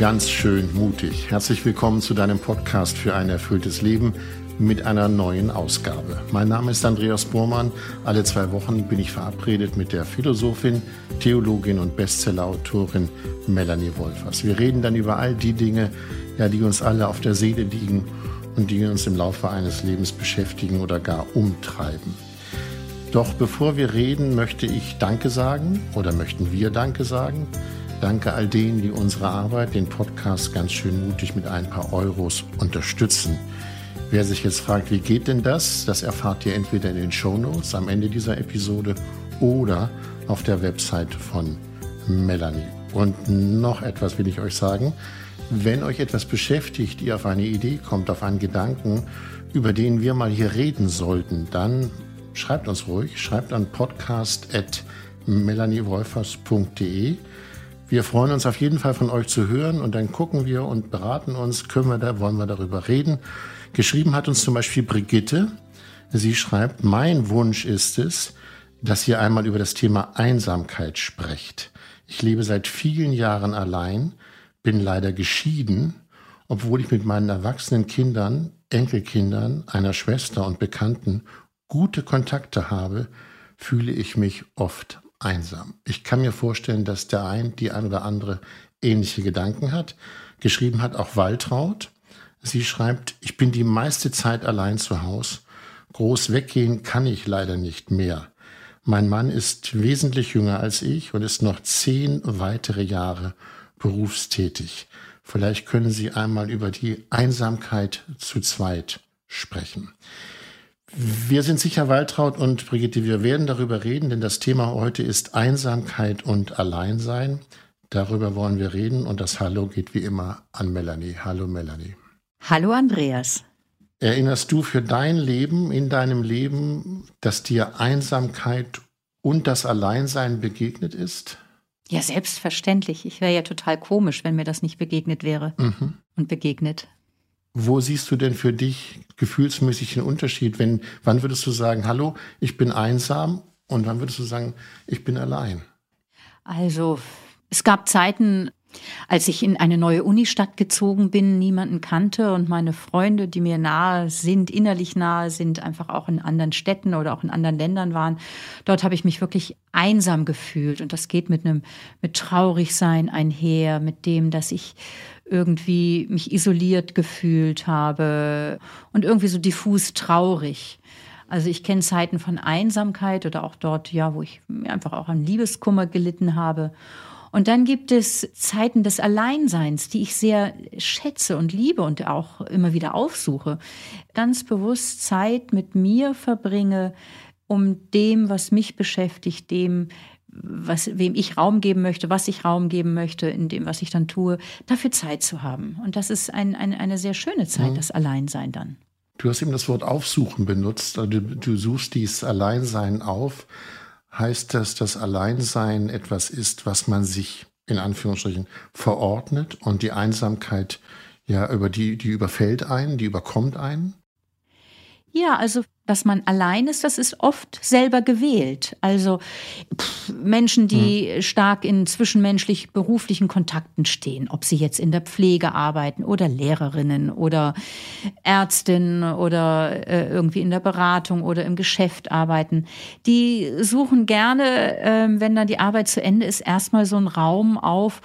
Ganz schön mutig. Herzlich willkommen zu deinem Podcast für ein erfülltes Leben mit einer neuen Ausgabe. Mein Name ist Andreas Bormann. Alle zwei Wochen bin ich verabredet mit der Philosophin, Theologin und Bestsellerautorin Melanie Wolfers. Wir reden dann über all die Dinge, ja, die uns alle auf der Seele liegen und die uns im Laufe eines Lebens beschäftigen oder gar umtreiben. Doch bevor wir reden, möchte ich Danke sagen oder möchten wir Danke sagen. Danke all denen, die unsere Arbeit, den Podcast ganz schön mutig mit ein paar Euros unterstützen. Wer sich jetzt fragt, wie geht denn das? Das erfahrt ihr entweder in den Show Notes am Ende dieser Episode oder auf der Website von Melanie. Und noch etwas will ich euch sagen. Wenn euch etwas beschäftigt, ihr auf eine Idee kommt, auf einen Gedanken, über den wir mal hier reden sollten, dann schreibt uns ruhig, schreibt an podcast.melaniewolfers.de. Wir freuen uns auf jeden Fall von euch zu hören und dann gucken wir und beraten uns, können wir da, wollen wir darüber reden. Geschrieben hat uns zum Beispiel Brigitte. Sie schreibt, mein Wunsch ist es, dass ihr einmal über das Thema Einsamkeit sprecht. Ich lebe seit vielen Jahren allein, bin leider geschieden, obwohl ich mit meinen erwachsenen Kindern, Enkelkindern, einer Schwester und Bekannten gute Kontakte habe, fühle ich mich oft einsam. Ich kann mir vorstellen, dass der ein, die ein oder andere ähnliche Gedanken hat. Geschrieben hat auch Waltraud. Sie schreibt, ich bin die meiste Zeit allein zu Hause. Groß weggehen kann ich leider nicht mehr. Mein Mann ist wesentlich jünger als ich und ist noch zehn weitere Jahre berufstätig. Vielleicht können Sie einmal über die Einsamkeit zu zweit sprechen. Wir sind sicher, Waltraud und Brigitte, wir werden darüber reden, denn das Thema heute ist Einsamkeit und Alleinsein. Darüber wollen wir reden und das Hallo geht wie immer an Melanie. Hallo Melanie. Hallo Andreas. Erinnerst du für dein Leben, in deinem Leben, dass dir Einsamkeit und das Alleinsein begegnet ist? Ja, selbstverständlich. Ich wäre ja total komisch, wenn mir das nicht begegnet wäre mhm. und begegnet. Wo siehst du denn für dich gefühlsmäßig den Unterschied? Wenn, wann würdest du sagen, hallo, ich bin einsam und wann würdest du sagen, ich bin allein? Also, es gab Zeiten, als ich in eine neue Unistadt gezogen bin, niemanden kannte und meine Freunde, die mir nahe sind, innerlich nahe sind, einfach auch in anderen Städten oder auch in anderen Ländern waren. Dort habe ich mich wirklich einsam gefühlt und das geht mit einem mit Traurigsein einher, mit dem, dass ich irgendwie mich isoliert gefühlt habe und irgendwie so diffus traurig. Also ich kenne Zeiten von Einsamkeit oder auch dort, ja, wo ich einfach auch an Liebeskummer gelitten habe. Und dann gibt es Zeiten des Alleinseins, die ich sehr schätze und liebe und auch immer wieder aufsuche. Ganz bewusst Zeit mit mir verbringe, um dem, was mich beschäftigt, dem, was, wem ich Raum geben möchte, was ich Raum geben möchte, in dem, was ich dann tue, dafür Zeit zu haben. Und das ist ein, ein, eine sehr schöne Zeit, mhm. das Alleinsein dann. Du hast eben das Wort Aufsuchen benutzt. Also du, du suchst dieses Alleinsein auf. Heißt das, dass Alleinsein etwas ist, was man sich in Anführungsstrichen verordnet und die Einsamkeit ja über die, die überfällt einen, die überkommt einen? Ja, also dass man allein ist, das ist oft selber gewählt. Also pff, Menschen, die mhm. stark in zwischenmenschlich beruflichen Kontakten stehen, ob sie jetzt in der Pflege arbeiten oder Lehrerinnen oder Ärztinnen oder äh, irgendwie in der Beratung oder im Geschäft arbeiten, die suchen gerne, äh, wenn dann die Arbeit zu Ende ist, erstmal so einen Raum auf,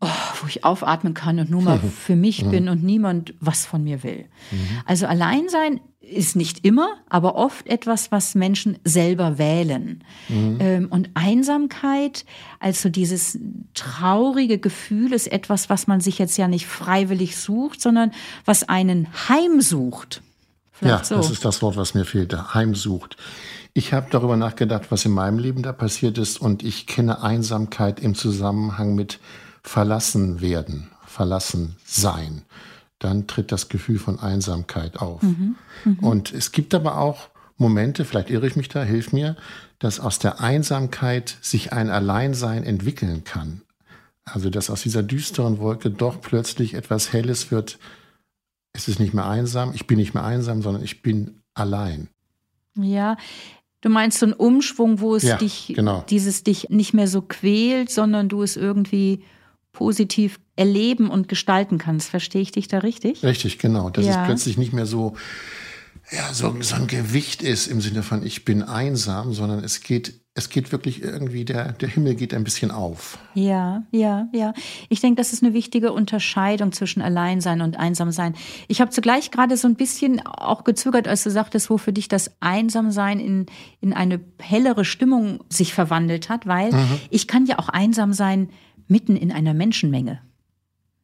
Oh, wo ich aufatmen kann und nur mal für mich mhm. bin und niemand was von mir will. Mhm. Also Alleinsein ist nicht immer, aber oft etwas, was Menschen selber wählen. Mhm. Ähm, und Einsamkeit, also dieses traurige Gefühl, ist etwas, was man sich jetzt ja nicht freiwillig sucht, sondern was einen heimsucht. Vielleicht ja, so. das ist das Wort, was mir fehlte. Heimsucht. Ich habe darüber nachgedacht, was in meinem Leben da passiert ist und ich kenne Einsamkeit im Zusammenhang mit verlassen werden, verlassen sein dann tritt das Gefühl von Einsamkeit auf. Mhm. Mhm. Und es gibt aber auch Momente, vielleicht irre ich mich da, hilf mir, dass aus der Einsamkeit sich ein Alleinsein entwickeln kann. Also dass aus dieser düsteren Wolke doch plötzlich etwas Helles wird. Es ist nicht mehr einsam, ich bin nicht mehr einsam, sondern ich bin allein. Ja, du meinst so einen Umschwung, wo es ja, dich, genau. dieses dich nicht mehr so quält, sondern du es irgendwie positiv erleben und gestalten kannst. Verstehe ich dich da richtig? Richtig, genau. Dass ja. es plötzlich nicht mehr so, ja, so, so ein Gewicht ist im Sinne von ich bin einsam, sondern es geht es geht wirklich irgendwie, der, der Himmel geht ein bisschen auf. Ja, ja, ja. Ich denke, das ist eine wichtige Unterscheidung zwischen Alleinsein und Einsamsein. Ich habe zugleich gerade so ein bisschen auch gezögert, als du sagtest, wo für dich das Einsamsein in, in eine hellere Stimmung sich verwandelt hat, weil mhm. ich kann ja auch einsam sein mitten in einer Menschenmenge.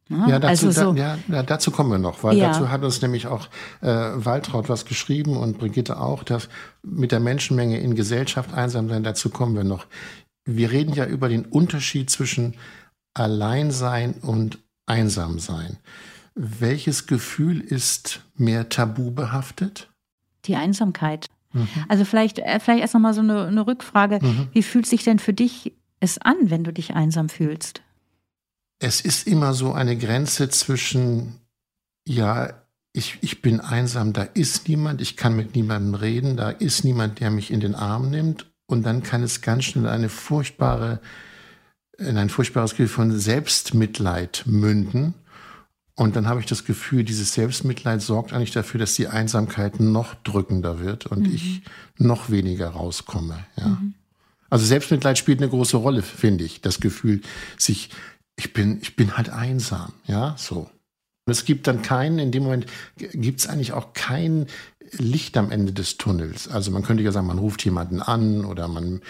Ja, ja, dazu, also so. da, ja, dazu kommen wir noch, weil ja. dazu hat uns nämlich auch äh, Waltraud was geschrieben und Brigitte auch, dass mit der Menschenmenge in Gesellschaft einsam sein, dazu kommen wir noch. Wir reden ja über den Unterschied zwischen Alleinsein und Einsamsein. Welches Gefühl ist mehr tabu behaftet? Die Einsamkeit. Mhm. Also vielleicht, äh, vielleicht erst nochmal so eine, eine Rückfrage. Mhm. Wie fühlt sich denn für dich es an, wenn du dich einsam fühlst? es ist immer so eine Grenze zwischen, ja, ich, ich bin einsam, da ist niemand, ich kann mit niemandem reden, da ist niemand, der mich in den Arm nimmt. Und dann kann es ganz schnell eine furchtbare, in ein furchtbares Gefühl von Selbstmitleid münden. Und dann habe ich das Gefühl, dieses Selbstmitleid sorgt eigentlich dafür, dass die Einsamkeit noch drückender wird und mhm. ich noch weniger rauskomme. Ja. Mhm. Also Selbstmitleid spielt eine große Rolle, finde ich. Das Gefühl, sich ich bin, ich bin halt einsam, ja, so. Und es gibt dann keinen, in dem Moment gibt es eigentlich auch kein Licht am Ende des Tunnels. Also man könnte ja sagen, man ruft jemanden an oder man,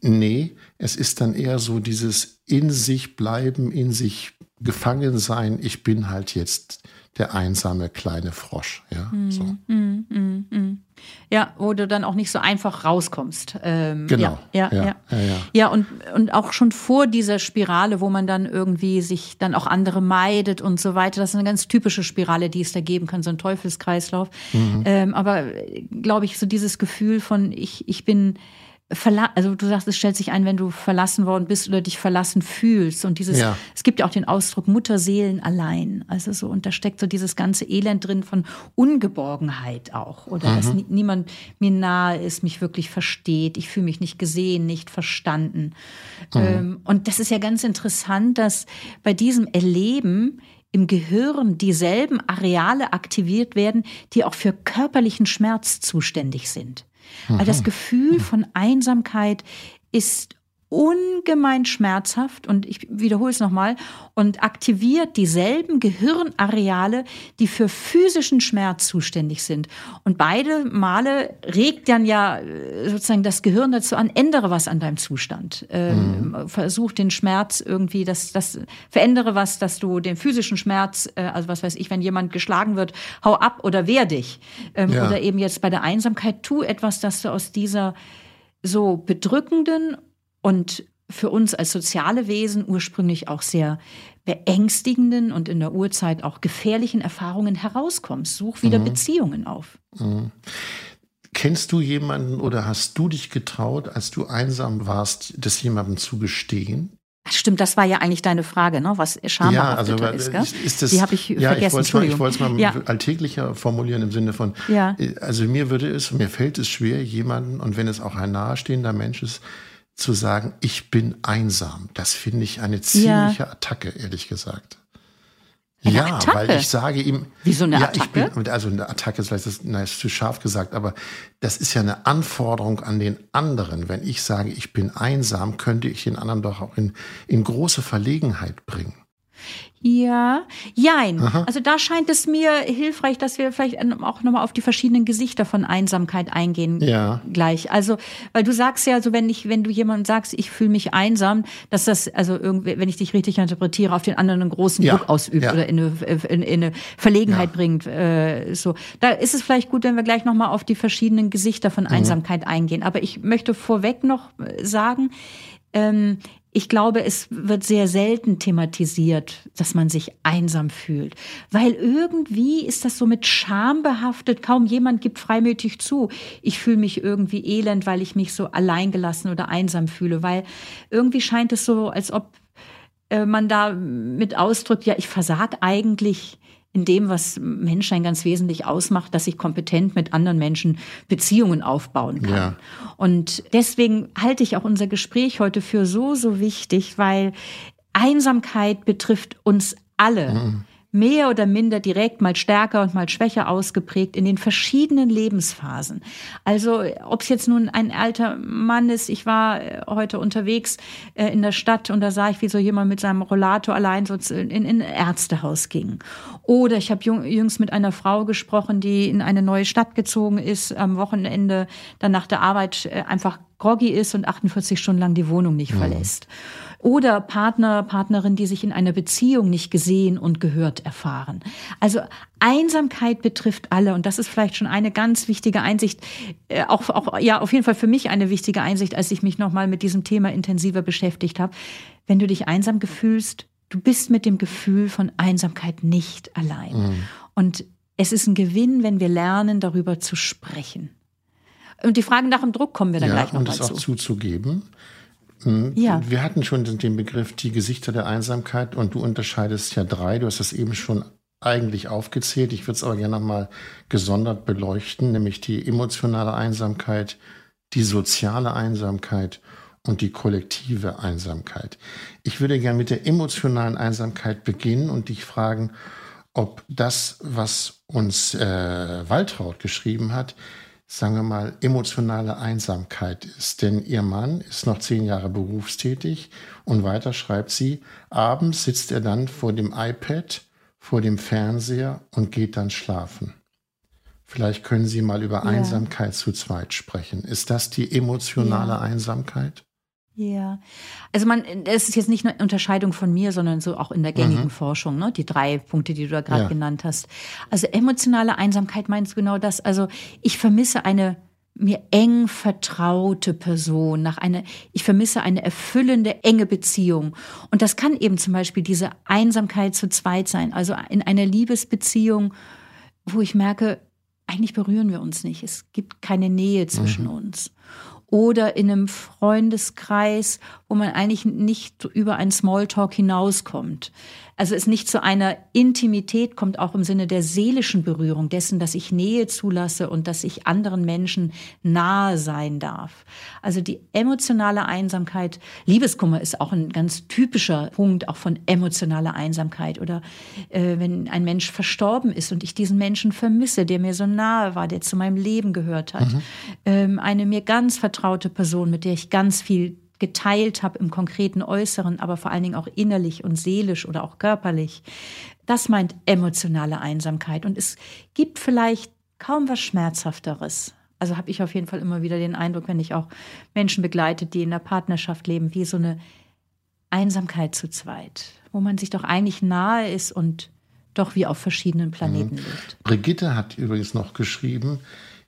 nee, es ist dann eher so dieses in sich bleiben, in sich gefangen sein. Ich bin halt jetzt der einsame kleine Frosch. Ja, mm, so. Mm, mm, ja, wo du dann auch nicht so einfach rauskommst. Ähm, genau. Ja, ja, ja. Ja, ja. ja und, und auch schon vor dieser Spirale, wo man dann irgendwie sich dann auch andere meidet und so weiter. Das ist eine ganz typische Spirale, die es da geben kann, so ein Teufelskreislauf. Mhm. Ähm, aber glaube ich, so dieses Gefühl von, ich, ich bin also du sagst, es stellt sich ein, wenn du verlassen worden bist oder dich verlassen fühlst. Und dieses, ja. es gibt ja auch den Ausdruck Mutterseelen allein. Also so, und da steckt so dieses ganze Elend drin von Ungeborgenheit auch. Oder mhm. dass niemand mir nahe ist, mich wirklich versteht. Ich fühle mich nicht gesehen, nicht verstanden. Mhm. Ähm, und das ist ja ganz interessant, dass bei diesem Erleben im Gehirn dieselben Areale aktiviert werden, die auch für körperlichen Schmerz zuständig sind. Weil das Gefühl von Einsamkeit ist ungemein schmerzhaft und ich wiederhole es nochmal und aktiviert dieselben Gehirnareale, die für physischen Schmerz zuständig sind. Und beide Male regt dann ja äh, sozusagen das Gehirn dazu an, ändere was an deinem Zustand. Ähm, mhm. Versuch den Schmerz irgendwie, das, das verändere was, dass du den physischen Schmerz, äh, also was weiß ich, wenn jemand geschlagen wird, hau ab oder wehr dich. Ähm, ja. Oder eben jetzt bei der Einsamkeit, tu etwas, dass du aus dieser so bedrückenden und für uns als soziale Wesen ursprünglich auch sehr beängstigenden und in der Urzeit auch gefährlichen Erfahrungen herauskommst. Such wieder mhm. Beziehungen auf. Mhm. Kennst du jemanden oder hast du dich getraut, als du einsam warst, das jemandem zu gestehen? Stimmt, das war ja eigentlich deine Frage, ne? was schambehafteter ja, also, ist. Gell? ist das, Die habe ich ja, vergessen. Ich wollte es mal, mal ja. alltäglicher formulieren im Sinne von, ja. also mir würde es, mir fällt es schwer, jemanden, und wenn es auch ein nahestehender Mensch ist, zu sagen, ich bin einsam. Das finde ich eine ziemliche ja. Attacke, ehrlich gesagt. Eine ja, Attacke? weil ich sage ihm. Wieso eine ja, Attacke? Ich bin, also eine Attacke ist vielleicht das, na, ist zu scharf gesagt, aber das ist ja eine Anforderung an den anderen. Wenn ich sage, ich bin einsam, könnte ich den anderen doch auch in, in große Verlegenheit bringen. Ja, jein. Aha. Also da scheint es mir hilfreich, dass wir vielleicht auch nochmal auf die verschiedenen Gesichter von Einsamkeit eingehen. Ja. Gleich. Also, weil du sagst ja, also wenn ich, wenn du jemandem sagst, ich fühle mich einsam, dass das, also irgendwie, wenn ich dich richtig interpretiere, auf den anderen einen großen ja. Druck ausübt ja. oder in eine, in, in eine Verlegenheit bringt. Äh, so. Da ist es vielleicht gut, wenn wir gleich nochmal auf die verschiedenen Gesichter von mhm. Einsamkeit eingehen. Aber ich möchte vorweg noch sagen, ähm, ich glaube, es wird sehr selten thematisiert, dass man sich einsam fühlt, weil irgendwie ist das so mit Scham behaftet. Kaum jemand gibt freimütig zu. Ich fühle mich irgendwie elend, weil ich mich so alleingelassen oder einsam fühle, weil irgendwie scheint es so, als ob äh, man da mit ausdrückt, ja, ich versag eigentlich in dem, was Menschsein ganz wesentlich ausmacht, dass ich kompetent mit anderen Menschen Beziehungen aufbauen kann. Ja. Und deswegen halte ich auch unser Gespräch heute für so, so wichtig, weil Einsamkeit betrifft uns alle. Mhm mehr oder minder direkt, mal stärker und mal schwächer ausgeprägt in den verschiedenen Lebensphasen. Also ob es jetzt nun ein alter Mann ist, ich war äh, heute unterwegs äh, in der Stadt und da sah ich, wie so jemand mit seinem Rollator allein so in, in ein Ärztehaus ging. Oder ich habe jüngst mit einer Frau gesprochen, die in eine neue Stadt gezogen ist, am Wochenende dann nach der Arbeit äh, einfach groggy ist und 48 Stunden lang die Wohnung nicht mhm. Oder Partner, Partnerin, die sich in einer Beziehung nicht gesehen und gehört erfahren. Also Einsamkeit betrifft alle und das ist vielleicht schon eine ganz wichtige Einsicht, äh, auch, auch ja auf jeden Fall für mich eine wichtige Einsicht, als ich mich nochmal mit diesem Thema intensiver beschäftigt habe. Wenn du dich einsam gefühlst, du bist mit dem Gefühl von Einsamkeit nicht allein. Mhm. Und es ist ein Gewinn, wenn wir lernen, darüber zu sprechen. Und die Frage nach dem Druck kommen wir dann ja, gleich nochmal zu. Und das auch zuzugeben. Hm, ja. Wir hatten schon den Begriff die Gesichter der Einsamkeit und du unterscheidest ja drei. Du hast das eben schon eigentlich aufgezählt. Ich würde es aber gerne nochmal gesondert beleuchten, nämlich die emotionale Einsamkeit, die soziale Einsamkeit und die kollektive Einsamkeit. Ich würde gerne mit der emotionalen Einsamkeit beginnen und dich fragen, ob das, was uns äh, Waltraud geschrieben hat, sagen wir mal, emotionale Einsamkeit ist. Denn ihr Mann ist noch zehn Jahre berufstätig und weiter schreibt sie, abends sitzt er dann vor dem iPad, vor dem Fernseher und geht dann schlafen. Vielleicht können Sie mal über ja. Einsamkeit zu zweit sprechen. Ist das die emotionale ja. Einsamkeit? Ja, also man, es ist jetzt nicht eine Unterscheidung von mir, sondern so auch in der gängigen mhm. Forschung, ne? die drei Punkte, die du da gerade ja. genannt hast. Also emotionale Einsamkeit meinst du genau das? Also ich vermisse eine mir eng vertraute Person, nach einer, ich vermisse eine erfüllende, enge Beziehung. Und das kann eben zum Beispiel diese Einsamkeit zu zweit sein, also in einer Liebesbeziehung, wo ich merke, eigentlich berühren wir uns nicht. Es gibt keine Nähe zwischen mhm. uns oder in einem Freundeskreis, wo man eigentlich nicht über einen Smalltalk hinauskommt also es nicht zu einer Intimität kommt, auch im Sinne der seelischen Berührung dessen, dass ich Nähe zulasse und dass ich anderen Menschen nahe sein darf. Also die emotionale Einsamkeit, Liebeskummer ist auch ein ganz typischer Punkt auch von emotionaler Einsamkeit. Oder äh, wenn ein Mensch verstorben ist und ich diesen Menschen vermisse, der mir so nahe war, der zu meinem Leben gehört hat. Mhm. Ähm, eine mir ganz vertraute Person, mit der ich ganz viel geteilt habe im konkreten Äußeren, aber vor allen Dingen auch innerlich und seelisch oder auch körperlich. Das meint emotionale Einsamkeit. Und es gibt vielleicht kaum was Schmerzhafteres. Also habe ich auf jeden Fall immer wieder den Eindruck, wenn ich auch Menschen begleite, die in der Partnerschaft leben, wie so eine Einsamkeit zu zweit, wo man sich doch eigentlich nahe ist und doch wie auf verschiedenen Planeten mhm. lebt. Brigitte hat übrigens noch geschrieben,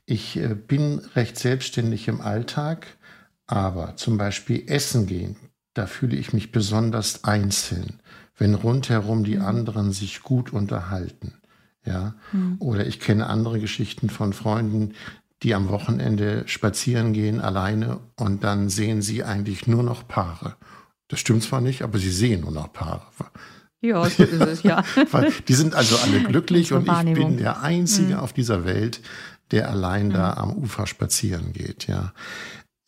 ich äh, bin recht selbstständig im Alltag, aber zum Beispiel essen gehen, da fühle ich mich besonders einzeln, wenn rundherum die mhm. anderen sich gut unterhalten. Ja, mhm. oder ich kenne andere Geschichten von Freunden, die am Wochenende spazieren gehen alleine und dann sehen sie eigentlich nur noch Paare. Das stimmt zwar nicht, aber sie sehen nur noch Paare. Ja, so ist es, ja. die sind also alle glücklich und ich bin der Einzige mhm. auf dieser Welt, der allein da mhm. am Ufer spazieren geht, ja.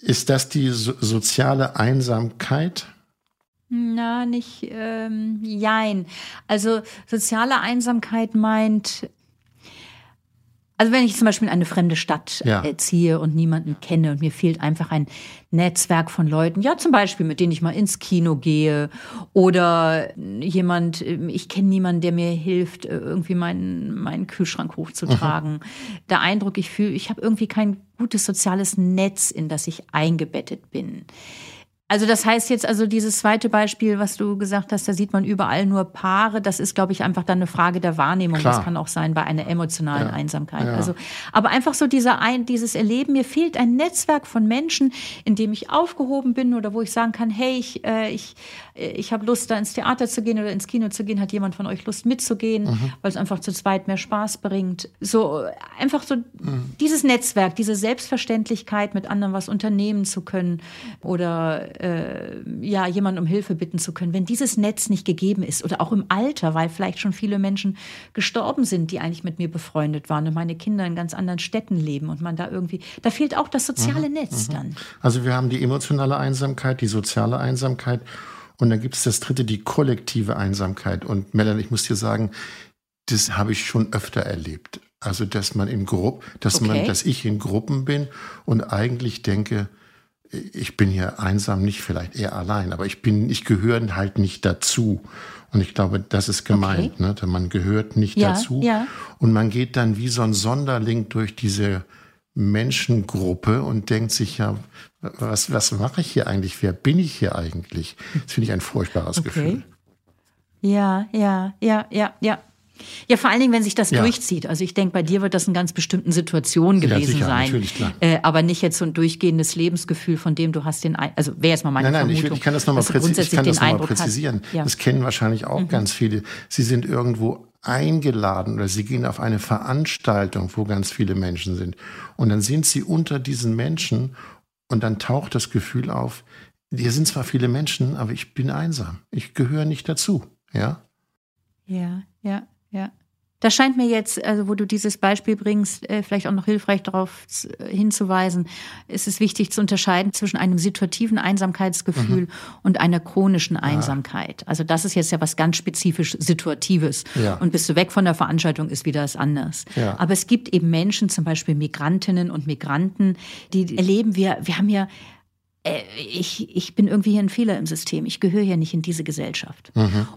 Ist das die so soziale Einsamkeit? Na, nicht, ähm, jein. Also soziale Einsamkeit meint, also wenn ich zum Beispiel in eine fremde Stadt ja. äh, ziehe und niemanden kenne und mir fehlt einfach ein Netzwerk von Leuten, ja zum Beispiel, mit denen ich mal ins Kino gehe oder jemand, ähm, ich kenne niemanden, der mir hilft, äh, irgendwie meinen, meinen Kühlschrank hochzutragen. Mhm. Der Eindruck, ich fühle, ich habe irgendwie kein gutes soziales Netz, in das ich eingebettet bin. Also das heißt jetzt also dieses zweite Beispiel, was du gesagt hast, da sieht man überall nur Paare. Das ist, glaube ich, einfach dann eine Frage der Wahrnehmung. Klar. Das kann auch sein bei einer emotionalen ja. Einsamkeit. Ja. Also, aber einfach so dieser ein, dieses Erleben, mir fehlt ein Netzwerk von Menschen, in dem ich aufgehoben bin oder wo ich sagen kann, hey, ich, äh, ich, ich habe Lust, da ins Theater zu gehen oder ins Kino zu gehen. Hat jemand von euch Lust mitzugehen, mhm. weil es einfach zu zweit mehr Spaß bringt. So einfach so mhm. dieses Netzwerk, diese Selbstverständlichkeit, mit anderen was unternehmen zu können oder äh, ja, jemanden um Hilfe bitten zu können, wenn dieses Netz nicht gegeben ist oder auch im Alter, weil vielleicht schon viele Menschen gestorben sind, die eigentlich mit mir befreundet waren und meine Kinder in ganz anderen Städten leben und man da irgendwie, da fehlt auch das soziale mhm, Netz mhm. dann. Also wir haben die emotionale Einsamkeit, die soziale Einsamkeit Und dann gibt es das dritte, die kollektive Einsamkeit. Und Melanie, ich muss dir sagen, das habe ich schon öfter erlebt. Also, dass man in Gruppen, dass Okay. man, dass ich in Gruppen bin und eigentlich denke, ich bin hier einsam, nicht vielleicht eher allein, aber ich bin, ich gehöre halt nicht dazu. Und ich glaube, das ist gemeint, Okay. ne? Denn Man gehört nicht Ja, dazu. ja. Und man geht dann wie so ein Sonderling durch diese Menschengruppe und denkt sich ja, was, was mache ich hier eigentlich? Wer bin ich hier eigentlich? Das finde ich ein furchtbares Gefühl. Ja, ja, ja, ja, ja. Ja, vor allen Dingen, wenn sich das Ja. durchzieht. Also ich denke, bei dir wird das in ganz bestimmten Situationen Ja, gewesen sicher, sein. natürlich, klar. Äh, aber nicht jetzt so ein durchgehendes Lebensgefühl, von dem du hast den, Ein also wäre jetzt mal meine Nein, nein, ich, Vermutung. will- ich kann das nochmal dass du präzi ich grundsätzlich kann das den noch mal präzisieren. Ja. Mhm. Das kennen wahrscheinlich auch ganz viele. Sie sind irgendwo eingeladen oder sie gehen auf eine Veranstaltung, wo ganz viele Menschen sind. Und dann sind sie unter diesen Menschen und dann taucht das Gefühl auf, hier sind zwar viele Menschen, aber ich bin einsam. Ich gehöre nicht dazu. Ja? Ja, ja, ja. Das scheint mir jetzt, also wo du dieses Beispiel bringst, äh, vielleicht auch noch hilfreich darauf z- hinzuweisen. Es ist wichtig zu unterscheiden zwischen einem situativen Einsamkeitsgefühl Mhm. und einer chronischen Einsamkeit. Also das ist jetzt ja was ganz spezifisch Situatives. Ja. Und bist du weg von der Veranstaltung, ist wieder das anders. Ja. Aber es gibt eben Menschen, zum Beispiel Migrantinnen und Migranten, die erleben wir, wir haben ja äh, ich, ich bin irgendwie hier ein Fehler im System. Ich gehöre hier nicht in diese Gesellschaft.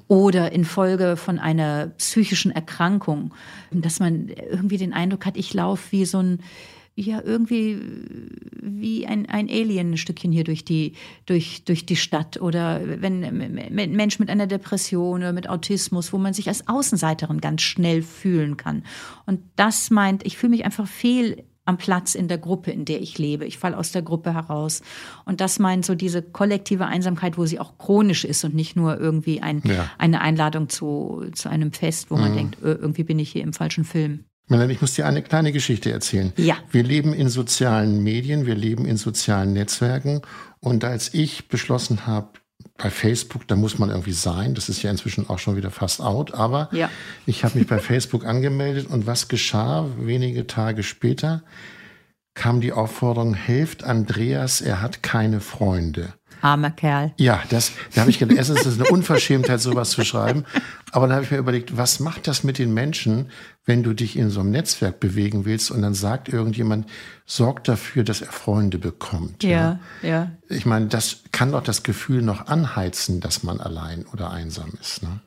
Oder infolge von einer psychischen Erkrankung, dass man irgendwie den Eindruck hat, ich laufe wie so ein, ja, irgendwie wie ein, ein Alien ein Stückchen hier durch die, durch, durch die Stadt. Oder wenn ein Mensch mit einer Depression oder mit Autismus, wo man sich als Außenseiterin ganz schnell fühlen kann. Und das meint, ich fühle mich einfach fehl am Platz in der Gruppe, in der ich lebe. Ich falle aus der Gruppe heraus. Und das meint so diese kollektive Einsamkeit, wo sie auch chronisch ist und nicht nur irgendwie ein, Ja. eine Einladung zu, zu einem Fest, wo man denkt, irgendwie bin ich hier im falschen Film. Melanie, ich muss dir eine kleine Geschichte erzählen. Ja. Wir leben in sozialen Medien, wir leben in sozialen Netzwerken. Und als ich beschlossen habe, bei Facebook, da muss man irgendwie sein, das ist ja inzwischen auch schon wieder fast out, aber Ja. ich habe mich bei Facebook angemeldet und was geschah wenige Tage später? Kam die Aufforderung, helft Andreas, er hat keine Freunde. Armer Kerl. Ja, das, da habe ich gedacht, erstens ist es eine Unverschämtheit, sowas zu schreiben. Aber dann habe ich mir überlegt, was macht das mit den Menschen, wenn du dich in so einem Netzwerk bewegen willst und dann sagt irgendjemand, sorgt dafür, dass er Freunde bekommt. Ja, ja. Ich meine, das kann doch das Gefühl noch anheizen, dass man allein oder einsam ist. Ne?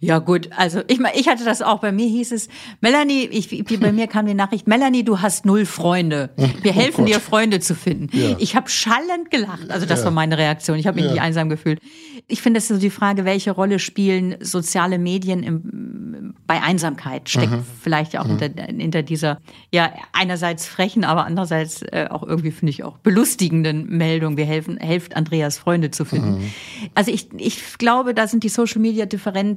Ja gut, also ich meine, ich hatte das auch. Bei mir hieß es, Melanie, ich, bei mir kam die Nachricht, Melanie, du hast null Freunde. Wir helfen dir, Freunde zu finden. Ja. Ich habe schallend gelacht. Also das Ja. war meine Reaktion. Ich habe mich Ja. nicht einsam gefühlt. Ich finde, es ist so die Frage, welche Rolle spielen soziale Medien im, bei Einsamkeit? Steckt vielleicht ja auch hinter, hinter dieser, ja, einerseits frechen, aber andererseits äh, auch irgendwie, finde ich, auch belustigenden Meldung. Wir helfen, helft Andreas, Freunde zu finden. Also ich, ich glaube, da sind die Social Media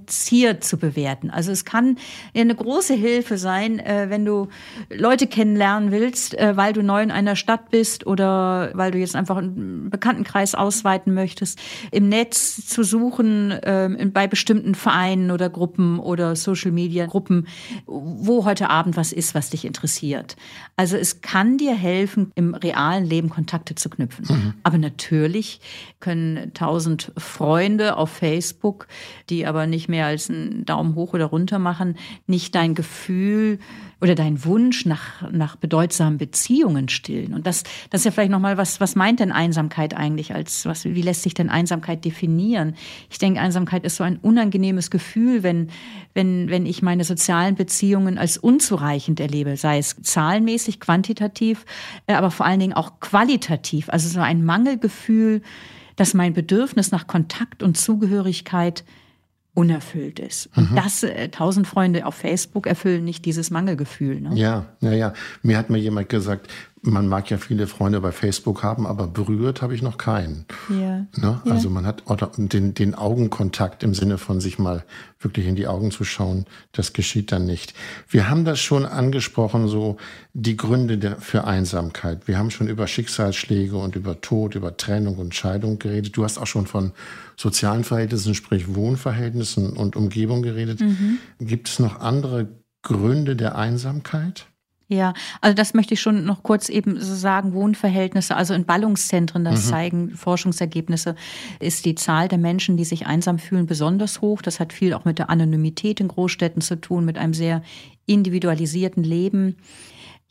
differenziert zu bewerten. Also es kann eine große Hilfe sein, äh, wenn du Leute kennenlernen willst, äh, weil du neu in einer Stadt bist oder weil du jetzt einfach einen Bekanntenkreis ausweiten möchtest, im Netz zu suchen, ähm, bei bestimmten Vereinen oder Gruppen oder Social Media Gruppen, wo heute Abend was ist, was dich interessiert. Also es kann dir helfen, im realen Leben Kontakte zu knüpfen. Aber natürlich können tausend Freunde auf Facebook, die aber nicht mehr als einen Daumen hoch oder runter machen, nicht dein Gefühl oder dein Wunsch nach, nach bedeutsamen Beziehungen stillen. Und das, das ist ja vielleicht nochmal, was, was meint denn Einsamkeit eigentlich als, was, wie lässt sich denn Einsamkeit definieren? Ich denke, Einsamkeit ist so ein unangenehmes Gefühl, wenn, wenn, wenn ich meine sozialen Beziehungen als unzureichend erlebe, sei es zahlenmäßig, quantitativ, äh, aber vor allen Dingen auch qualitativ. Also so ein Mangelgefühl, dass mein Bedürfnis nach Kontakt und Zugehörigkeit unerfüllt ist. Und das, äh, tausend Freunde auf Facebook erfüllen nicht dieses Mangelgefühl. Ne? Ja, ja, ja. Mir hat mir jemand gesagt, man mag ja viele Freunde bei Facebook haben, aber berührt habe ich noch keinen. Ja. Ne? Also man hat den, den Augenkontakt im Sinne von sich mal wirklich in die Augen zu schauen, das geschieht dann nicht. Wir haben das schon angesprochen, so die Gründe der, für Einsamkeit. Wir haben schon über Schicksalsschläge und über Tod, über Trennung und Scheidung geredet. Du hast auch schon von sozialen Verhältnissen, sprich Wohnverhältnissen und Umgebung geredet. Gibt es noch andere Gründe der Einsamkeit? Ja, also das möchte ich schon noch kurz eben so sagen. Wohnverhältnisse, also in Ballungszentren, das mhm. zeigen Forschungsergebnisse, ist die Zahl der Menschen, die sich einsam fühlen, besonders hoch. Das hat viel auch mit der Anonymität in Großstädten zu tun, mit einem sehr individualisierten Leben.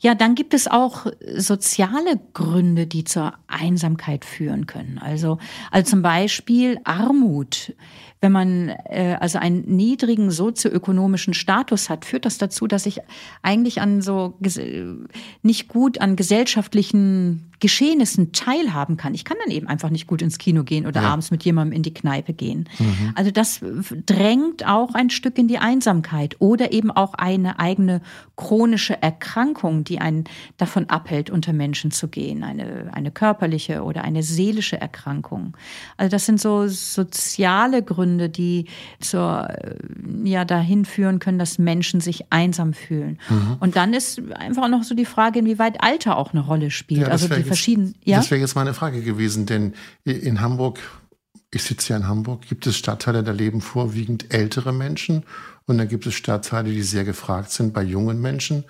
Ja, dann gibt es auch soziale Gründe, die zur Einsamkeit führen können. Also, also zum Beispiel Armut. Wenn man äh, also einen niedrigen sozioökonomischen Status hat, führt das dazu, dass ich eigentlich an so nicht gut an gesellschaftlichen Geschehnissen teilhaben kann. Ich kann dann eben einfach nicht gut ins Kino gehen oder ja. abends mit jemandem in die Kneipe gehen. Mhm. Also das drängt auch ein Stück in die Einsamkeit oder eben auch eine eigene chronische Erkrankung, die einen davon abhält, unter Menschen zu gehen. Eine, eine körperliche oder eine seelische Erkrankung. Also das sind so soziale Gründe, die zur, ja, dahin führen können, dass Menschen sich einsam fühlen. Mhm. Und dann ist einfach noch so die Frage, inwieweit Alter auch eine Rolle spielt. Ja, also die verschieden. Ja? Das wäre jetzt meine Frage gewesen, denn in Hamburg, ich sitze ja in Hamburg, gibt es Stadtteile, da leben vorwiegend ältere Menschen und dann gibt es Stadtteile, die sehr gefragt sind bei jungen Menschen.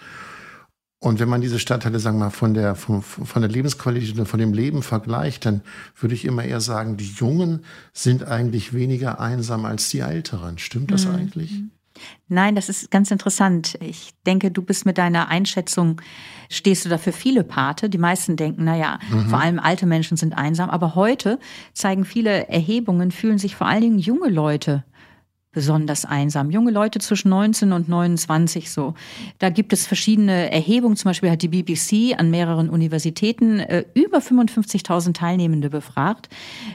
Und wenn man diese Stadtteile, sagen wir mal, von der, von, von der Lebensqualität und von dem Leben vergleicht, dann würde ich immer eher sagen, die Jungen sind eigentlich weniger einsam als die Älteren. Stimmt das mhm. eigentlich? Nein, das ist ganz interessant. Ich denke, du bist mit deiner Einschätzung, stehst du da für viele Pate. Die meisten denken, naja, mhm. vor allem alte Menschen sind einsam. Aber heute zeigen viele Erhebungen, fühlen sich vor allen Dingen junge Leute besonders einsam. Junge Leute zwischen 19 und 29 so. Da gibt es verschiedene Erhebungen. Zum Beispiel hat die BBC an mehreren Universitäten äh, über 55.000 Teilnehmende befragt.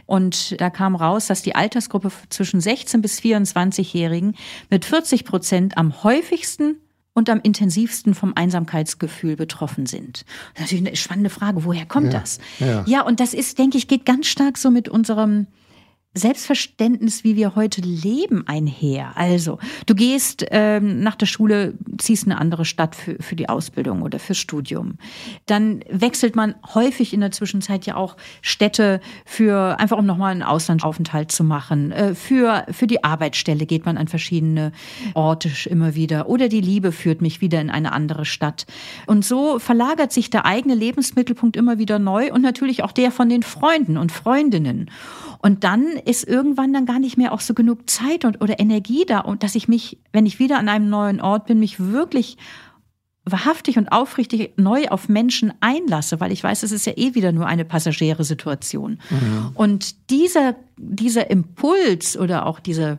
Und da kam raus, dass die Altersgruppe zwischen 16 bis 24-Jährigen mit 40 Prozent am häufigsten und am intensivsten vom Einsamkeitsgefühl betroffen sind. Das ist natürlich eine spannende Frage, woher kommt ja, das? Ja. ja, und das ist, denke ich, geht ganz stark so mit unserem Selbstverständnis, wie wir heute leben, einher. Also, du gehst ähm, nach der Schule, ziehst eine andere Stadt für, für die Ausbildung oder fürs Studium. Dann wechselt man häufig in der Zwischenzeit ja auch Städte für, einfach um nochmal einen Auslandsaufenthalt zu machen. Äh, für, für die Arbeitsstelle geht man an verschiedene Orte immer wieder. Oder die Liebe führt mich wieder in eine andere Stadt. Und so verlagert sich der eigene Lebensmittelpunkt immer wieder neu und natürlich auch der von den Freunden und Freundinnen. Und dann ist irgendwann dann gar nicht mehr auch so genug Zeit und, oder Energie da und dass ich mich, wenn ich wieder an einem neuen Ort bin, mich wirklich wahrhaftig und aufrichtig neu auf Menschen einlasse, weil ich weiß, es ist ja eh wieder nur eine passagiere Situation. Mhm. Und dieser, dieser Impuls oder auch diese,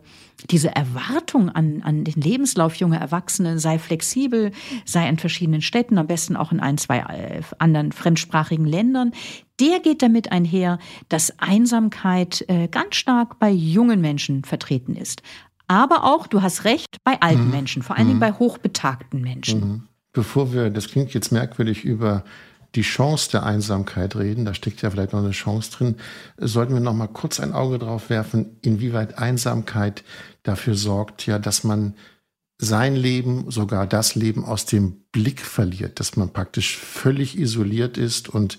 diese Erwartung an, an den Lebenslauf junger Erwachsenen, sei flexibel, sei in verschiedenen Städten, am besten auch in ein, zwei äh, anderen fremdsprachigen Ländern, der geht damit einher, dass Einsamkeit äh, ganz stark bei jungen Menschen vertreten ist. Aber auch, du hast recht, bei alten mhm. Menschen, vor allen Dingen mhm. bei hochbetagten Menschen. Mhm. Bevor wir, das klingt jetzt merkwürdig, über die Chance der Einsamkeit reden, da steckt ja vielleicht noch eine Chance drin, sollten wir noch mal kurz ein Auge drauf werfen, inwieweit Einsamkeit dafür sorgt, ja, dass man sein Leben, sogar das Leben aus dem Blick verliert, dass man praktisch völlig isoliert ist und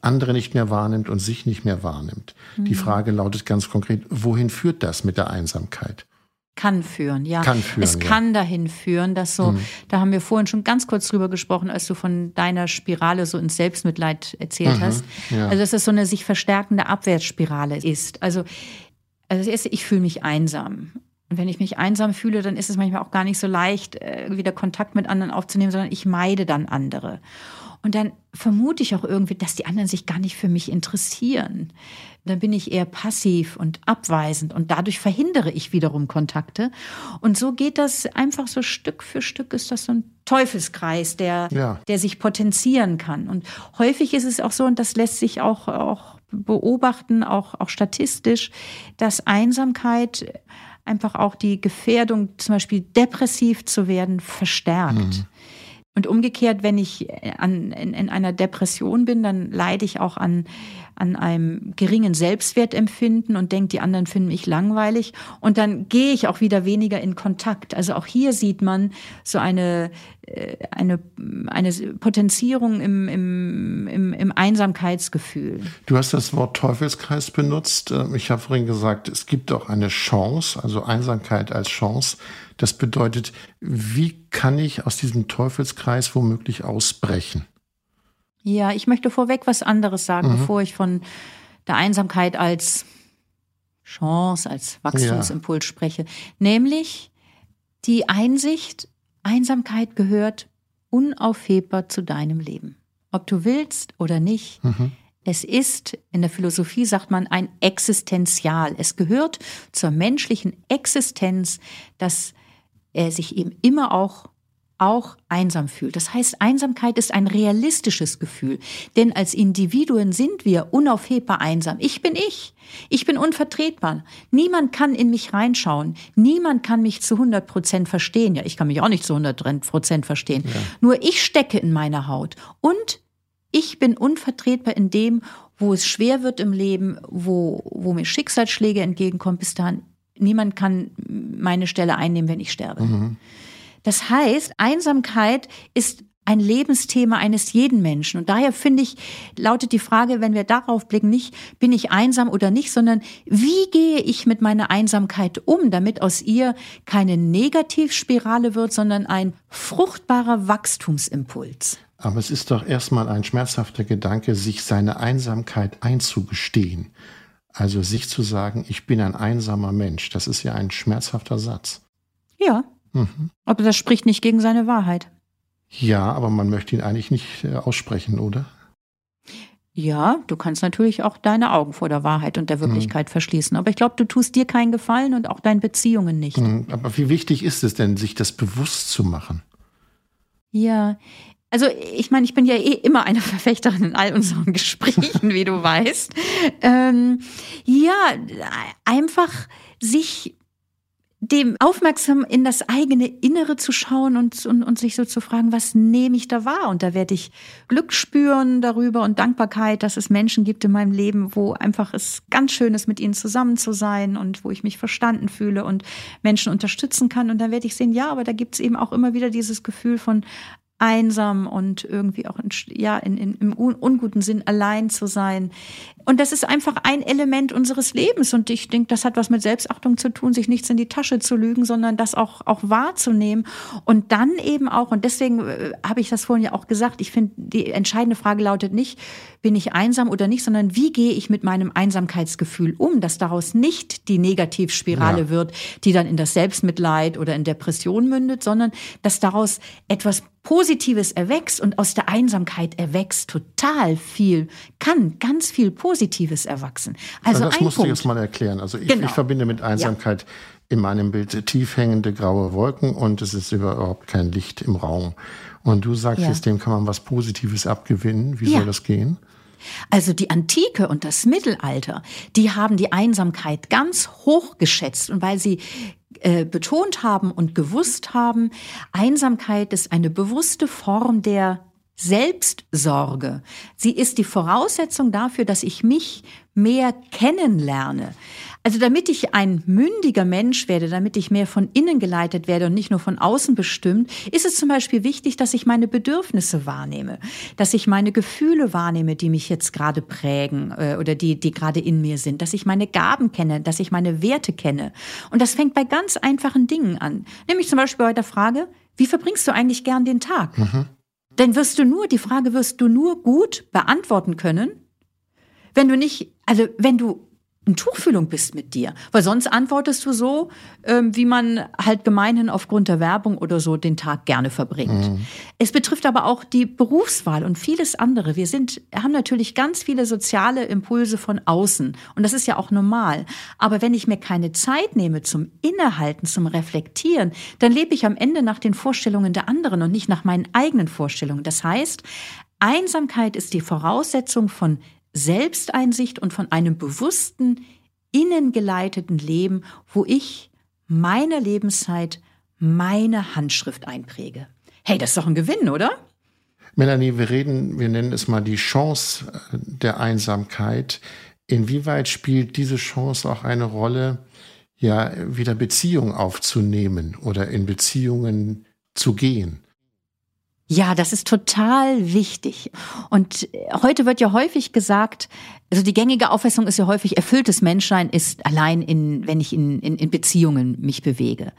andere nicht mehr wahrnimmt und sich nicht mehr wahrnimmt. Mhm. Die Frage lautet ganz konkret, wohin führt das mit der Einsamkeit? Kann führen, ja. Kann führen, es ja. kann dahin führen, dass so, mhm. da haben wir vorhin schon ganz kurz drüber gesprochen, als du von deiner Spirale so ins Selbstmitleid erzählt mhm, hast. Ja. Also, dass es so eine sich verstärkende Abwärtsspirale ist. Also, also das erste, ich fühle mich einsam. Und wenn ich mich einsam fühle, dann ist es manchmal auch gar nicht so leicht, äh, wieder Kontakt mit anderen aufzunehmen, sondern ich meide dann andere. Und dann vermute ich auch irgendwie, dass die anderen sich gar nicht für mich interessieren. Dann bin ich eher passiv und abweisend und dadurch verhindere ich wiederum Kontakte. Und so geht das einfach so Stück für Stück ist das so ein Teufelskreis, der, ja. der sich potenzieren kann. Und häufig ist es auch so, und das lässt sich auch, auch beobachten, auch, auch statistisch, dass Einsamkeit einfach auch die Gefährdung, zum Beispiel depressiv zu werden, verstärkt. Mhm. Und umgekehrt, wenn ich an, in, in einer Depression bin, dann leide ich auch an, an einem geringen Selbstwertempfinden und denke, die anderen finden mich langweilig. Und dann gehe ich auch wieder weniger in Kontakt. Also auch hier sieht man so eine, äh, eine, eine Potenzierung im, im, im, im Einsamkeitsgefühl. Du hast das Wort Teufelskreis benutzt. Ähm, ich habe vorhin gesagt, es gibt auch eine Chance, also Einsamkeit als Chance. Das bedeutet, wie kann ich aus diesem Teufelskreis womöglich ausbrechen? Ja, ich möchte vorweg was anderes sagen, mhm. bevor ich von der Einsamkeit als Chance, als Wachstumsimpuls ja. spreche. Nämlich die Einsicht, Einsamkeit gehört unaufhebbar zu deinem Leben. Ob du willst oder nicht. Mhm. Es ist, in der Philosophie sagt man, ein Existenzial. Es gehört zur menschlichen Existenz, dass er sich eben immer auch auch einsam fühlt. Das heißt, Einsamkeit ist ein realistisches Gefühl, denn als Individuen sind wir unaufhebbar einsam. Ich bin ich. Ich bin unvertretbar. Niemand kann in mich reinschauen. Niemand kann mich zu 100 Prozent verstehen. Ja, ich kann mich auch nicht zu 100 Prozent verstehen. Ja. Nur ich stecke in meiner Haut und ich bin unvertretbar in dem, wo es schwer wird im Leben, wo, wo mir Schicksalsschläge entgegenkommen. Bis dahin, niemand kann meine Stelle einnehmen, wenn ich sterbe. Mhm. Das heißt, Einsamkeit ist ein Lebensthema eines jeden Menschen. Und daher finde ich, lautet die Frage, wenn wir darauf blicken, nicht, bin ich einsam oder nicht, sondern wie gehe ich mit meiner Einsamkeit um, damit aus ihr keine Negativspirale wird, sondern ein fruchtbarer Wachstumsimpuls. Aber es ist doch erstmal ein schmerzhafter Gedanke, sich seine Einsamkeit einzugestehen. Also sich zu sagen, ich bin ein einsamer Mensch. Das ist ja ein schmerzhafter Satz. Ja, Mhm. Aber das spricht nicht gegen seine Wahrheit. Ja, aber man möchte ihn eigentlich nicht äh, aussprechen, oder? Ja, du kannst natürlich auch deine Augen vor der Wahrheit und der Wirklichkeit mhm. verschließen. Aber ich glaube, du tust dir keinen Gefallen und auch deinen Beziehungen nicht. Mhm. Aber wie wichtig ist es denn, sich das bewusst zu machen? Ja, also ich meine, ich bin ja eh immer eine Verfechterin in all unseren Gesprächen, wie du weißt. Ähm, ja, einfach sich dem aufmerksam in das eigene Innere zu schauen und, und, und sich so zu fragen, was nehme ich da wahr? Und da werde ich Glück spüren darüber und Dankbarkeit, dass es Menschen gibt in meinem Leben, wo einfach es ganz schön ist, mit ihnen zusammen zu sein und wo ich mich verstanden fühle und Menschen unterstützen kann. Und dann werde ich sehen, ja, aber da gibt es eben auch immer wieder dieses Gefühl von einsam und irgendwie auch in, ja, in, in, im unguten Sinn allein zu sein. Und das ist einfach ein Element unseres Lebens. Und ich denke, das hat was mit Selbstachtung zu tun, sich nichts in die Tasche zu lügen, sondern das auch, auch wahrzunehmen. Und dann eben auch, und deswegen äh, habe ich das vorhin ja auch gesagt, ich finde, die entscheidende Frage lautet nicht, bin ich einsam oder nicht, sondern wie gehe ich mit meinem Einsamkeitsgefühl um, dass daraus nicht die Negativspirale ja. wird, die dann in das Selbstmitleid oder in Depression mündet, sondern dass daraus etwas Positives erwächst und aus der Einsamkeit erwächst total viel, kann ganz viel Positives erwachsen. Also, also das musst Punkt. du jetzt mal erklären. Also ich, genau. ich verbinde mit Einsamkeit ja. in meinem Bild tief hängende graue Wolken und es ist überhaupt kein Licht im Raum. Und du sagst ja. jetzt, dem kann man was Positives abgewinnen. Wie ja. soll das gehen? Also die Antike und das Mittelalter, die haben die Einsamkeit ganz hoch geschätzt und weil sie äh, betont haben und gewusst haben, Einsamkeit ist eine bewusste Form der Selbstsorge. Sie ist die Voraussetzung dafür, dass ich mich mehr kennenlerne. Also damit ich ein mündiger Mensch werde, damit ich mehr von innen geleitet werde und nicht nur von außen bestimmt, ist es zum Beispiel wichtig, dass ich meine Bedürfnisse wahrnehme, dass ich meine Gefühle wahrnehme, die mich jetzt gerade prägen äh, oder die, die gerade in mir sind, dass ich meine Gaben kenne, dass ich meine Werte kenne. Und das fängt bei ganz einfachen Dingen an. Nämlich zum Beispiel bei der Frage, wie verbringst du eigentlich gern den Tag? Mhm. Denn wirst du nur, die Frage wirst du nur gut beantworten können, wenn du nicht, also wenn du in Tuchfühlung bist mit dir. Weil sonst antwortest du so, ähm, wie man halt gemeinhin aufgrund der Werbung oder so den Tag gerne verbringt. Mhm. Es betrifft aber auch die Berufswahl und vieles andere. Wir sind, haben natürlich ganz viele soziale Impulse von außen. Und das ist ja auch normal. Aber wenn ich mir keine Zeit nehme zum Innehalten, zum Reflektieren, dann lebe ich am Ende nach den Vorstellungen der anderen und nicht nach meinen eigenen Vorstellungen. Das heißt, Einsamkeit ist die Voraussetzung von Selbsteinsicht und von einem bewussten, innengeleiteten Leben, wo ich meiner Lebenszeit meine Handschrift einpräge. Hey, das ist doch ein Gewinn, oder? Melanie, wir reden, wir nennen es mal die Chance äh, der Einsamkeit. Inwieweit spielt diese Chance auch eine Rolle, ja, wieder Beziehungen aufzunehmen oder in Beziehungen zu gehen? Ja, das ist total wichtig. Und heute wird ja häufig gesagt, Also die gängige Auffassung ist ja häufig, erfülltes Menschsein ist allein in, wenn ich in, in, in Beziehungen mich bewege.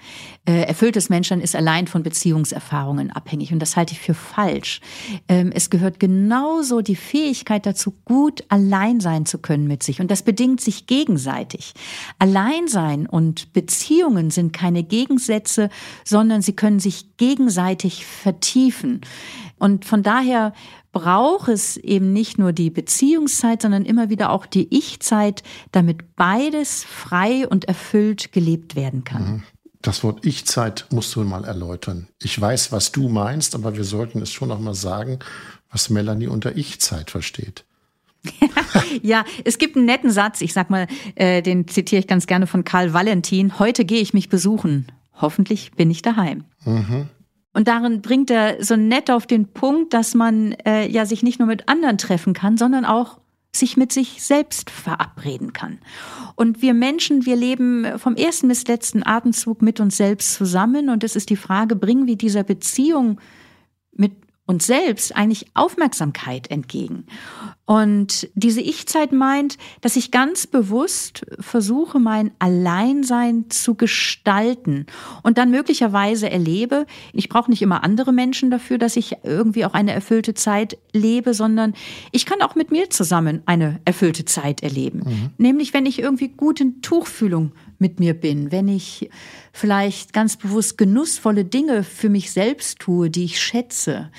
Äh, erfülltes Menschsein ist allein von Beziehungserfahrungen abhängig und das halte ich für falsch. Ähm, es gehört genauso die Fähigkeit dazu, gut allein sein zu können mit sich und das bedingt sich gegenseitig. Alleinsein und Beziehungen sind keine Gegensätze, sondern sie können sich gegenseitig vertiefen. Und von daher braucht es eben nicht nur die Beziehungszeit, sondern immer wieder auch die Ich-Zeit, damit beides frei und erfüllt gelebt werden kann. Mhm. Das Wort Ich-Zeit musst du mal erläutern. Ich weiß, was du meinst, aber wir sollten es schon noch mal sagen, was Melanie unter Ich-Zeit versteht. ja, es gibt einen netten Satz, ich sag mal, äh, den zitiere ich ganz gerne von Karl Valentin. Heute gehe ich mich besuchen. Hoffentlich bin ich daheim. Mhm. Und darin bringt er so nett auf den Punkt, dass man äh, ja sich nicht nur mit anderen treffen kann, sondern auch sich mit sich selbst verabreden kann. Und wir Menschen, wir leben vom ersten bis letzten Atemzug mit uns selbst zusammen. Und es ist die Frage, bringen wir dieser Beziehung mit uns selbst eigentlich Aufmerksamkeit entgegen. Und diese Ich-Zeit meint, dass ich ganz bewusst versuche, mein Alleinsein zu gestalten und dann möglicherweise erlebe, ich brauche nicht immer andere Menschen dafür, dass ich irgendwie auch eine erfüllte Zeit lebe, sondern ich kann auch mit mir zusammen eine erfüllte Zeit erleben. Mhm. Nämlich, wenn ich irgendwie gut in Tuchfühlung mit mir bin, wenn ich vielleicht ganz bewusst genussvolle Dinge für mich selbst tue, die ich schätze.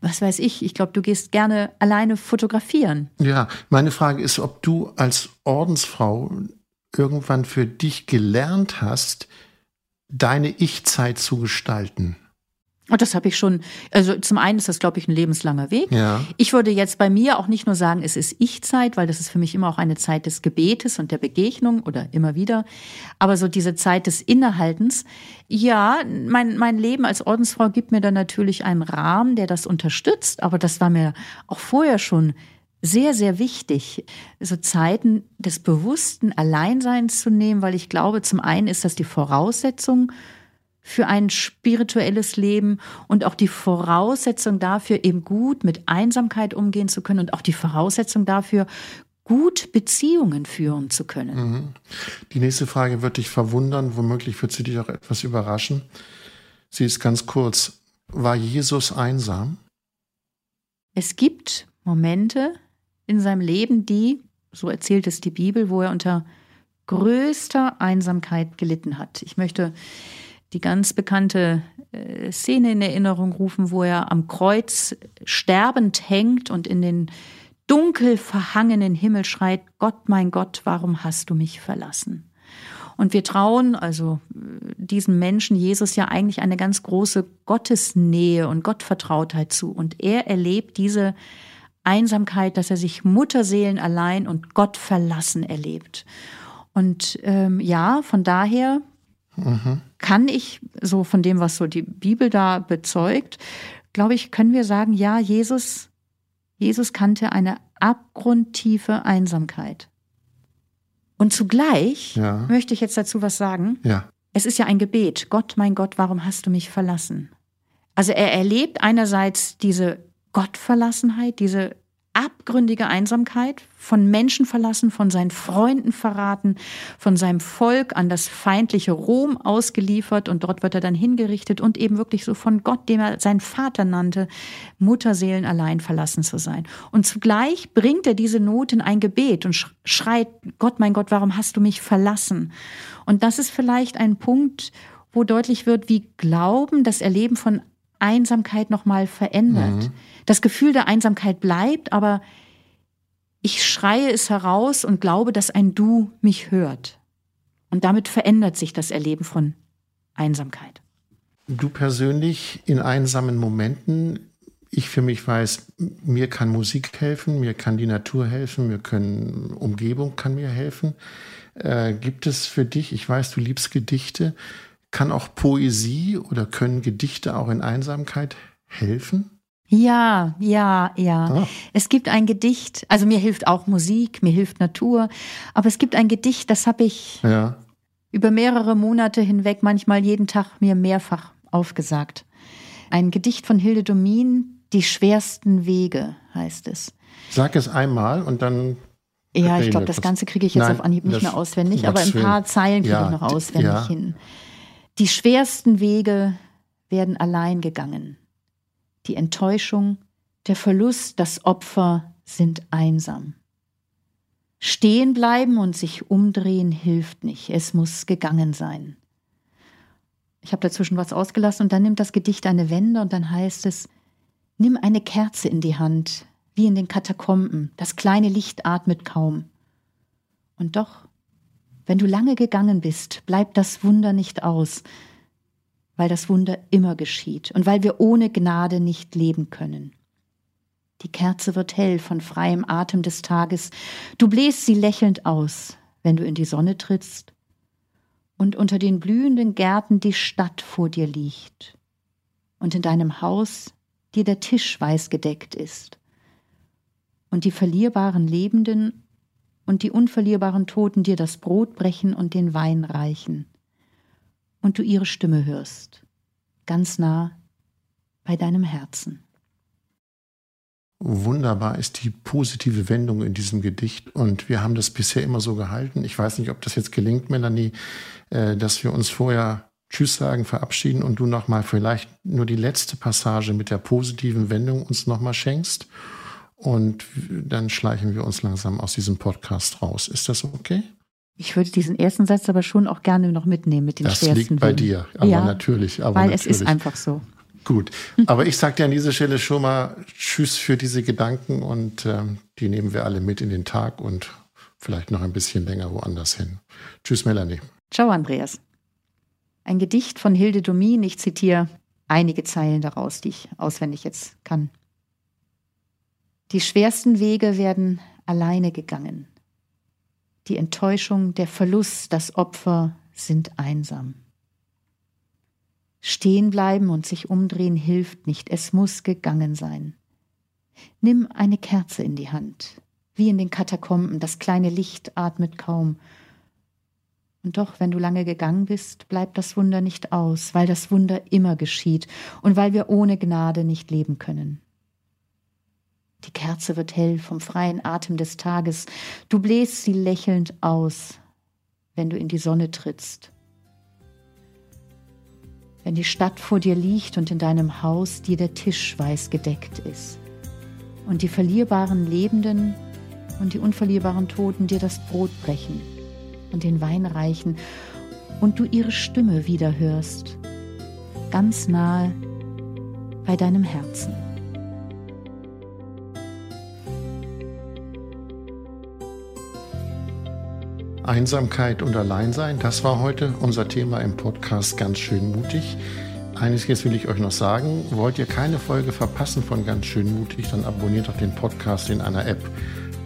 Was weiß ich, ich glaube, du gehst gerne alleine fotografieren. Ja, meine Frage ist, ob du als Ordensfrau irgendwann für dich gelernt hast, deine Ich-Zeit zu gestalten. Und das habe ich schon, also zum einen ist das, glaube ich, ein lebenslanger Weg. Ja. Ich würde jetzt bei mir auch nicht nur sagen, es ist Ich-Zeit, weil das ist für mich immer auch eine Zeit des Gebetes und der Begegnung oder immer wieder. Aber so diese Zeit des Innehaltens. Ja, mein, mein Leben als Ordensfrau gibt mir dann natürlich einen Rahmen, der das unterstützt. Aber das war mir auch vorher schon sehr, sehr wichtig, so Zeiten des bewussten Alleinseins zu nehmen, weil ich glaube, zum einen ist das die Voraussetzung für ein spirituelles Leben und auch die Voraussetzung dafür, eben gut mit Einsamkeit umgehen zu können und auch die Voraussetzung dafür, gut Beziehungen führen zu können. Mhm. Die nächste Frage wird dich verwundern, womöglich wird sie dich auch etwas überraschen. Sie ist ganz kurz. War Jesus einsam? Es gibt Momente in seinem Leben, die, so erzählt es die Bibel, wo er unter größter Einsamkeit gelitten hat. Ich möchte die ganz bekannte äh, Szene in Erinnerung rufen, wo er am Kreuz sterbend hängt und in den dunkel verhangenen Himmel schreit, Gott, mein Gott, warum hast du mich verlassen? Und wir trauen also äh, diesem Menschen Jesus ja eigentlich eine ganz große Gottesnähe und Gottvertrautheit zu. Und er erlebt diese Einsamkeit, dass er sich Mutterseelen allein und Gott verlassen erlebt. Und ähm, ja, von daher mhm. kann ich so von dem, was so die Bibel da bezeugt, glaube ich, können wir sagen, ja, Jesus, Jesus kannte eine abgrundtiefe Einsamkeit. Und zugleich ja. möchte ich jetzt dazu was sagen. Ja. Es ist ja ein Gebet. Gott, mein Gott, warum hast du mich verlassen? Also er erlebt einerseits diese Gottverlassenheit, diese abgründige Einsamkeit, von Menschen verlassen, von seinen Freunden verraten, von seinem Volk an das feindliche Rom ausgeliefert und dort wird er dann hingerichtet und eben wirklich so von Gott, dem er seinen Vater nannte, Mutterseelen allein verlassen zu sein. Und zugleich bringt er diese Not in ein Gebet und schreit, Gott, mein Gott, warum hast du mich verlassen? Und das ist vielleicht ein Punkt, wo deutlich wird, wie Glauben das Erleben von Einsamkeit nochmal verändert. Mhm. Das Gefühl der Einsamkeit bleibt, aber ich schreie es heraus und glaube, dass ein Du mich hört. Und damit verändert sich das Erleben von Einsamkeit. Du persönlich in einsamen Momenten, ich für mich weiß, mir kann Musik helfen, mir kann die Natur helfen, mir können Umgebung kann mir helfen. Äh, gibt es für dich, ich weiß, du liebst Gedichte, kann auch Poesie oder können Gedichte auch in Einsamkeit helfen? Ja, ja, ja. Ah. Es gibt ein Gedicht, also mir hilft auch Musik, mir hilft Natur, aber es gibt ein Gedicht, das habe ich ja. über mehrere Monate hinweg, manchmal jeden Tag mir mehrfach aufgesagt. Ein Gedicht von Hilde Domin, Die schwersten Wege heißt es. Sag es einmal und dann Ja, ich glaube, das Ganze kriege ich jetzt Nein, auf Anhieb nicht mehr auswendig, aber ein paar Zeilen kriege ja, ich noch auswendig ja. hin. Die schwersten Wege werden allein gegangen. Die Enttäuschung, der Verlust, das Opfer sind einsam. Stehen bleiben und sich umdrehen hilft nicht. Es muss gegangen sein. Ich habe dazwischen was ausgelassen und dann nimmt das Gedicht eine Wende und dann heißt es, nimm eine Kerze in die Hand, wie in den Katakomben, das kleine Licht atmet kaum. Und doch, wenn du lange gegangen bist, bleibt das Wunder nicht aus, weil das Wunder immer geschieht und weil wir ohne Gnade nicht leben können. Die Kerze wird hell von freiem Atem des Tages, du bläst sie lächelnd aus, wenn du in die Sonne trittst und unter den blühenden Gärten die Stadt vor dir liegt und in deinem Haus dir der Tisch weiß gedeckt ist und die verlierbaren Lebenden und die unverlierbaren Toten dir das Brot brechen und den Wein reichen und du ihre Stimme hörst, ganz nah bei deinem Herzen. Wunderbar ist die positive Wendung in diesem Gedicht und wir haben das bisher immer so gehalten. Ich weiß nicht, ob das jetzt gelingt, Melanie, äh, dass wir uns vorher Tschüss sagen, verabschieden und du nochmal vielleicht nur die letzte Passage mit der positiven Wendung uns nochmal schenkst und dann schleichen wir uns langsam aus diesem Podcast raus. Ist das okay? Ich würde diesen ersten Satz aber schon auch gerne noch mitnehmen mit den das schwersten Das liegt bei Wegen. dir, aber ja, natürlich. Aber weil natürlich. es ist einfach so. Gut, aber ich sage dir an dieser Stelle schon mal Tschüss für diese Gedanken und ähm, die nehmen wir alle mit in den Tag und vielleicht noch ein bisschen länger woanders hin. Tschüss, Melanie. Ciao, Andreas. Ein Gedicht von Hilde Domin. Ich zitiere einige Zeilen daraus, die ich auswendig jetzt kann. Die schwersten Wege werden alleine gegangen. Die Enttäuschung, der Verlust, das Opfer sind einsam. Stehen bleiben und sich umdrehen hilft nicht, es muss gegangen sein. Nimm eine Kerze in die Hand, wie in den Katakomben, das kleine Licht atmet kaum. Und doch, wenn du lange gegangen bist, bleibt das Wunder nicht aus, weil das Wunder immer geschieht und weil wir ohne Gnade nicht leben können. Die Kerze wird hell vom freien Atem des Tages. Du bläst sie lächelnd aus, wenn du in die Sonne trittst. Wenn die Stadt vor dir liegt und in deinem Haus dir der Tisch weiß gedeckt ist. Und die verlierbaren Lebenden und die unverlierbaren Toten dir das Brot brechen und den Wein reichen und du ihre Stimme wieder hörst, ganz nahe bei deinem Herzen. Einsamkeit und Alleinsein, das war heute unser Thema im Podcast ganz schön mutig. Eines jetzt will ich euch noch sagen, wollt ihr keine Folge verpassen von ganz schön mutig, dann abonniert doch den Podcast in einer App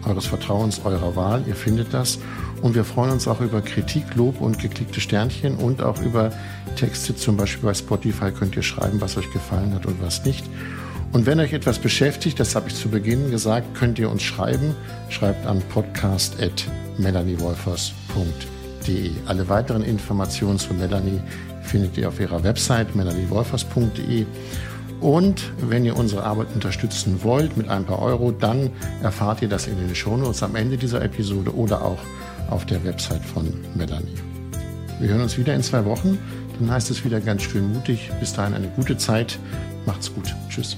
eures Vertrauens, eurer Wahl. Ihr findet das. Und wir freuen uns auch über Kritik, Lob und geklickte Sternchen und auch über Texte. Zum Beispiel bei Spotify könnt ihr schreiben, was euch gefallen hat und was nicht. Und wenn euch etwas beschäftigt, das habe ich zu Beginn gesagt, könnt ihr uns schreiben. Schreibt an podcast.melaniewolfers.de. Alle weiteren Informationen zu Melanie findet ihr auf ihrer Website melaniewolfers.de. Und wenn ihr unsere Arbeit unterstützen wollt mit ein paar Euro, dann erfahrt ihr das in den Shownotes am Ende dieser Episode oder auch auf der Website von Melanie. Wir hören uns wieder in zwei Wochen. Dann heißt es wieder ganz schön mutig. Bis dahin eine gute Zeit. Macht's gut. Tschüss.